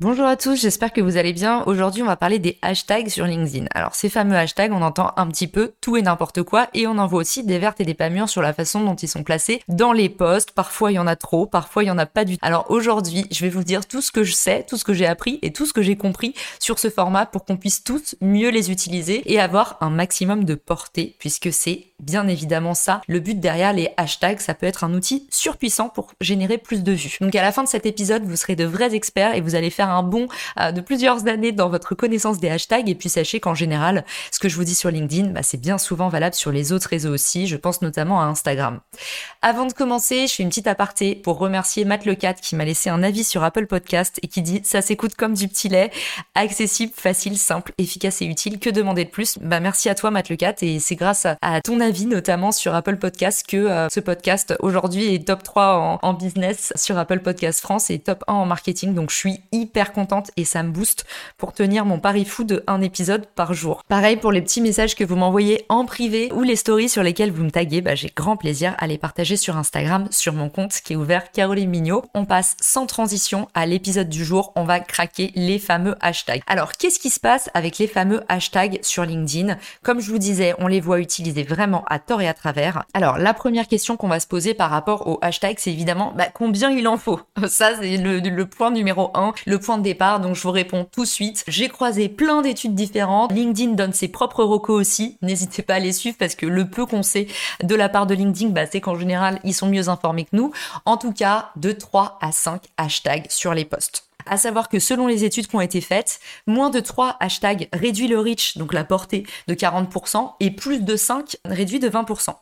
Bonjour à tous, j'espère que vous allez bien. Aujourd'hui, on va parler des hashtags sur LinkedIn. Alors, ces fameux hashtags, on entend un petit peu tout et n'importe quoi et on en voit aussi des vertes et des pas mûres sur la façon dont ils sont placés dans les posts. Parfois, il y en a trop, parfois, il y en a pas du tout. Alors, aujourd'hui, je vais vous dire tout ce que je sais, tout ce que j'ai appris et tout ce que j'ai compris sur ce format pour qu'on puisse tous mieux les utiliser et avoir un maximum de portée puisque c'est bien évidemment ça. Le but derrière les hashtags, ça peut être un outil surpuissant pour générer plus de vues. Donc, à la fin de cet épisode, vous serez de vrais experts et vous allez faire un bond euh, de plusieurs années dans votre connaissance des hashtags. Et puis sachez qu'en général, ce que je vous dis sur LinkedIn, bah, c'est bien souvent valable sur les autres réseaux aussi. Je pense notamment à Instagram. Avant de commencer, je fais une petite aparté pour remercier Matt Lecat qui m'a laissé un avis sur Apple Podcast et qui dit ça s'écoute comme du petit lait, accessible, facile, simple, efficace et utile. Que demander de plus? Bah merci à toi Matt Lecat et c'est grâce à ton avis notamment sur Apple Podcast que euh, ce podcast aujourd'hui est top 3 en, en business sur Apple Podcast France et top 1 en marketing. Donc je suis hyper contente et ça me booste pour tenir mon pari fou de un épisode par jour. Pareil pour les petits messages que vous m'envoyez en privé ou les stories sur lesquelles vous me taguez, bah, j'ai grand plaisir à les partager sur Instagram, sur mon compte qui est ouvert Caroline Mignot. On passe sans transition à l'épisode du jour, on va craquer les fameux hashtags. Alors, qu'est-ce qui se passe avec les fameux hashtags sur LinkedIn? Comme je vous disais, on les voit utiliser vraiment à tort et à travers. Alors, la première question qu'on va se poser par rapport aux hashtags, c'est évidemment bah, combien il en faut? Ça, c'est le, point numéro un. Le de départ, donc je vous réponds tout de suite. J'ai croisé plein d'études différentes. LinkedIn donne ses propres recos aussi. N'hésitez pas à les suivre parce que le peu qu'on sait de la part de LinkedIn, bah, c'est qu'en général, ils sont mieux informés que nous. En tout cas, de 3 à 5 hashtags sur les posts à savoir que selon les études qui ont été faites, moins de 3 hashtags réduit le reach, donc la portée, de 40%, et plus de 5 réduit de 20%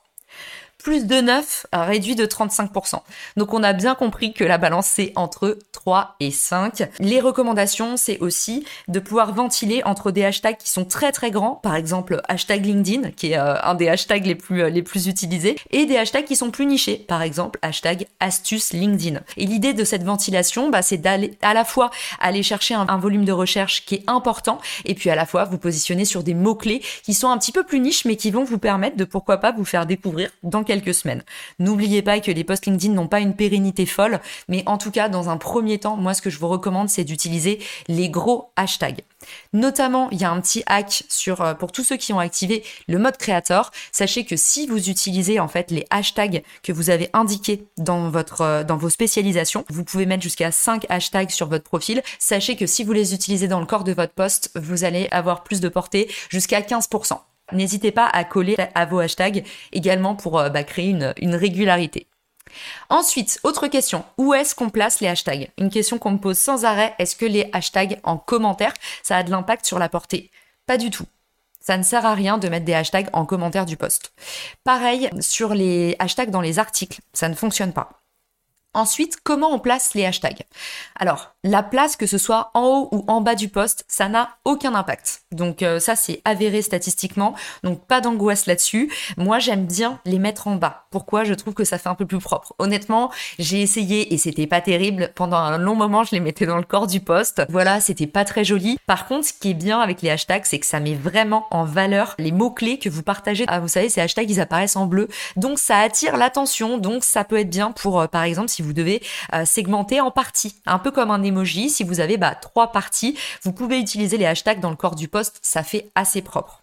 plus de 9 réduit de 35%. Donc on a bien compris que la balance c'est entre 3 et 5. Les recommandations c'est aussi de pouvoir ventiler entre des hashtags qui sont très très grands, par exemple hashtag LinkedIn qui est euh, un des hashtags les plus euh, les plus utilisés et des hashtags qui sont plus nichés, par exemple hashtag astuce LinkedIn. Et l'idée de cette ventilation bah, c'est d'aller à la fois aller chercher un, un volume de recherche qui est important et puis à la fois vous positionner sur des mots clés qui sont un petit peu plus niches mais qui vont vous permettre de pourquoi pas vous faire découvrir dans quelques semaines. N'oubliez pas que les posts LinkedIn n'ont pas une pérennité folle, mais en tout cas, dans un premier temps, moi, ce que je vous recommande, c'est d'utiliser les gros hashtags. Notamment, il y a un petit hack sur euh, pour tous ceux qui ont activé le mode créateur. Sachez que si vous utilisez en fait les hashtags que vous avez indiqués dans euh, vos spécialisations, vous pouvez mettre jusqu'à 5 hashtags sur votre profil. Sachez que si vous les utilisez dans le corps de votre poste, vous allez avoir plus de portée jusqu'à 15%. N'hésitez pas à coller à vos hashtags également pour euh, bah, créer une, une régularité. Ensuite, autre question, où est-ce qu'on place les hashtags? Une question qu'on me pose sans arrêt, est-ce que les hashtags en commentaire, ça a de l'impact sur la portée? Pas du tout. Ça ne sert à rien de mettre des hashtags en commentaire du post. Pareil sur les hashtags dans les articles, ça ne fonctionne pas. Ensuite, comment on place les hashtags? Alors, la place, que ce soit en haut ou en bas du poste, ça n'a aucun impact. Donc euh, ça, c'est avéré statistiquement. Donc pas d'angoisse là-dessus. Moi, j'aime bien les mettre en bas. Pourquoi? Je trouve que ça fait un peu plus propre. Honnêtement, j'ai essayé et c'était pas terrible. Pendant un long moment, je les mettais dans le corps du poste. Voilà, c'était pas très joli. Par contre, ce qui est bien avec les hashtags, c'est que ça met vraiment en valeur les mots-clés que vous partagez. Ah, vous savez, ces hashtags, ils apparaissent en bleu. Donc ça attire l'attention. Donc ça peut être bien pour, euh, par exemple, si vous devez euh, segmenter en parties, un peu comme un emoji. Si vous avez bah, trois parties, vous pouvez utiliser les hashtags dans le corps du post, ça fait assez propre.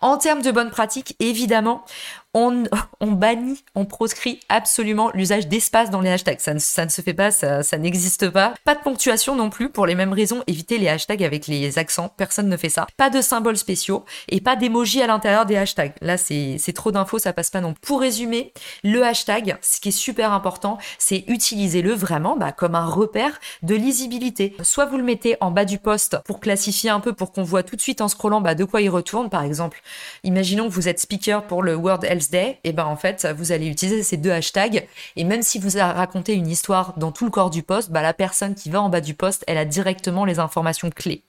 En termes de bonnes pratiques, évidemment, on, bannit, on proscrit absolument l'usage d'espace dans les hashtags. Ça ne, se fait pas, ça, n'existe pas. Pas de ponctuation non plus, pour les mêmes raisons. Évitez les hashtags avec les accents, personne ne fait ça. Pas de symboles spéciaux et pas d'emoji à l'intérieur des hashtags. Là, c'est trop d'infos, ça passe pas non. Pour résumer, le hashtag, ce qui est super important, c'est utiliser-le vraiment bah, comme un repère de lisibilité. Soit vous le mettez en bas du post pour classifier un peu, pour qu'on voit tout de suite en scrollant bah, de quoi il retourne. Par exemple, imaginons que vous êtes speaker pour le World Day, et ben en fait, vous allez utiliser ces deux hashtags. Et même si vous racontez une histoire dans tout le corps du post, bah, la personne qui va en bas du post, elle a directement les informations clés.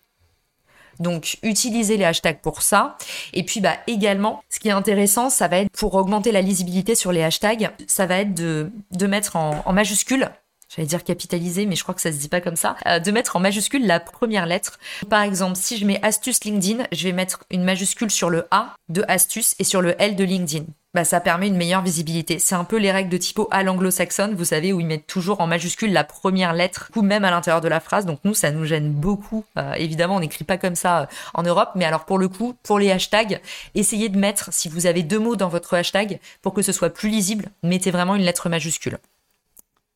Donc, utilisez les hashtags pour ça. Et puis, bah, également, ce qui est intéressant, ça va être pour augmenter la lisibilité sur les hashtags, ça va être de, mettre en, en majuscule j'allais dire capitaliser, mais je crois que ça se dit pas comme ça, euh, de mettre en majuscule la première lettre. Par exemple, si je mets astuce LinkedIn, je vais mettre une majuscule sur le A de astuce et sur le L de LinkedIn. Bah, ça permet une meilleure visibilité. C'est un peu les règles de typo à l'anglo-saxonne, vous savez, où ils mettent toujours en majuscule la première lettre, ou même à l'intérieur de la phrase. Donc nous, ça nous gêne beaucoup. Euh, évidemment, on n'écrit pas comme ça euh, en Europe, mais alors pour le coup, pour les hashtags, essayez de mettre, si vous avez deux mots dans votre hashtag, pour que ce soit plus lisible, mettez vraiment une lettre majuscule.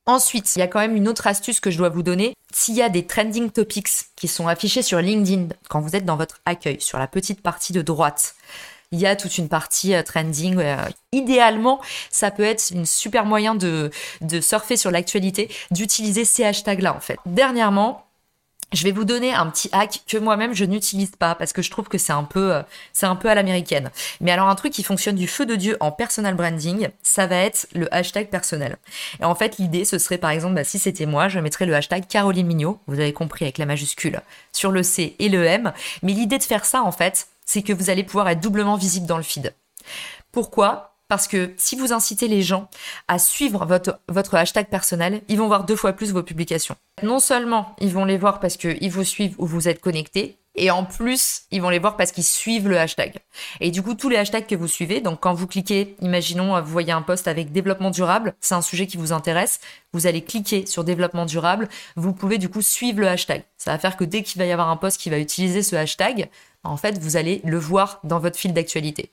Ensuite, il y a quand même une autre astuce que je dois vous donner. S'il y a des trending topics qui sont affichés sur LinkedIn quand vous êtes dans votre accueil, sur la petite partie de droite, il y a toute une partie euh, trending. Euh, idéalement, ça peut être une super moyen de, de surfer sur l'actualité, d'utiliser ces hashtags-là en fait. Dernièrement, je vais vous donner un petit hack que moi-même je n'utilise pas parce que je trouve que c'est un peu euh, c'est un peu à l'américaine. Mais alors un truc qui fonctionne du feu de dieu en personal branding, ça va être le hashtag personnel. Et en fait l'idée ce serait par exemple bah, si c'était moi, je mettrais le hashtag Caroline Mignot, vous avez compris avec la majuscule sur le C et le M. Mais l'idée de faire ça en fait, c'est que vous allez pouvoir être doublement visible dans le feed. Pourquoi? Parce que si vous incitez les gens à suivre votre, hashtag personnel, ils vont voir deux fois plus vos publications. Non seulement ils vont les voir parce qu'ils vous suivent ou vous êtes connecté, et en plus, ils vont les voir parce qu'ils suivent le hashtag. Et du coup, tous les hashtags que vous suivez, donc quand vous cliquez, imaginons, vous voyez un post avec développement durable, c'est un sujet qui vous intéresse, vous allez cliquer sur développement durable, vous pouvez du coup suivre le hashtag. Ça va faire que dès qu'il va y avoir un post qui va utiliser ce hashtag, en fait, vous allez le voir dans votre fil d'actualité.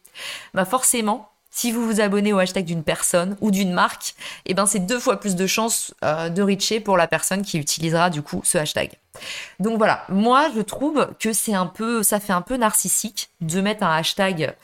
Bah forcément, si vous vous abonnez au hashtag d'une personne ou d'une marque, eh ben c'est deux fois plus de chances euh, de reacher pour la personne qui utilisera du coup ce hashtag. Donc voilà, moi je trouve que c'est un peu, ça fait un peu narcissique de mettre un hashtag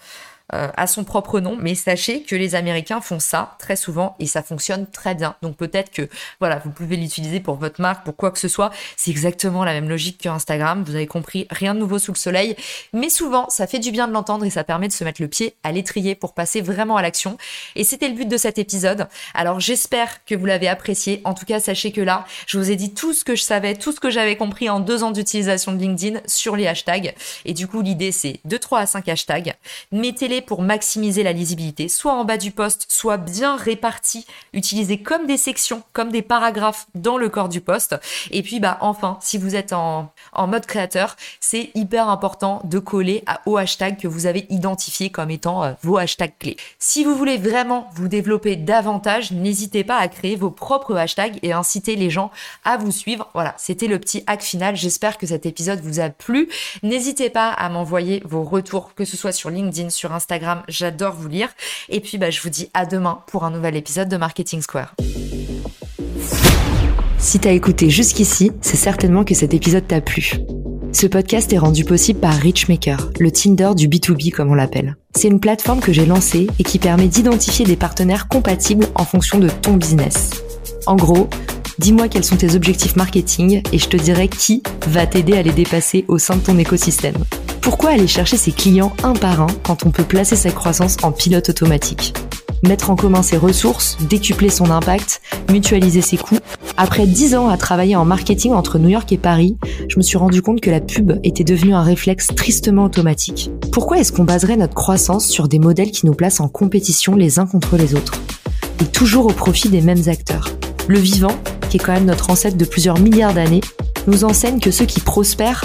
euh, à son propre nom, mais sachez que les Américains font ça très souvent et ça fonctionne très bien. Donc peut-être que voilà, vous pouvez l'utiliser pour votre marque, pour quoi que ce soit. C'est exactement la même logique que Instagram. Vous avez compris, rien de nouveau sous le soleil. Mais souvent, ça fait du bien de l'entendre et ça permet de se mettre le pied à l'étrier pour passer vraiment à l'action. Et c'était le but de cet épisode. Alors j'espère que vous l'avez apprécié. En tout cas, sachez que là, je vous ai dit tout ce que je savais, tout ce que j'avais compris en deux ans d'utilisation de LinkedIn sur les hashtags. Et du coup, l'idée c'est de 3 à 5 hashtags. Mettez-les pour maximiser la lisibilité, soit en bas du poste, soit bien répartis, utilisés comme des sections, comme des paragraphes dans le corps du poste. Et puis bah enfin, si vous êtes en, en mode créateur, c'est hyper important de coller à, aux hashtags que vous avez identifiés comme étant euh, vos hashtags clés. Si vous voulez vraiment vous développer davantage, n'hésitez pas à créer vos propres hashtags et inciter les gens à vous suivre. Voilà, c'était le petit hack final. J'espère que cet épisode vous a plu. N'hésitez pas à m'envoyer vos retours, que ce soit sur LinkedIn, sur Instagram, Instagram, j'adore vous lire. Et puis bah, je vous dis à demain pour un nouvel épisode de Marketing Square. Si t'as écouté jusqu'ici, c'est certainement que cet épisode t'a plu. Ce podcast est rendu possible par Richmaker, le Tinder du B2B comme on l'appelle. C'est une plateforme que j'ai lancée et qui permet d'identifier des partenaires compatibles en fonction de ton business. En gros, dis-moi quels sont tes objectifs marketing et je te dirai qui va t'aider à les dépasser au sein de ton écosystème. Pourquoi aller chercher ses clients un par un quand on peut placer sa croissance en pilote automatique Mettre en commun ses ressources, décupler son impact, mutualiser ses coûts. Après 10 ans à travailler en marketing entre New York et Paris, je me suis rendu compte que la pub était devenue un réflexe tristement automatique. Pourquoi est-ce qu'on baserait notre croissance sur des modèles qui nous placent en compétition les uns contre les autres Et toujours au profit des mêmes acteurs. Le vivant, qui est quand même notre ancêtre de plusieurs milliards d'années, nous enseigne que ceux qui prospèrent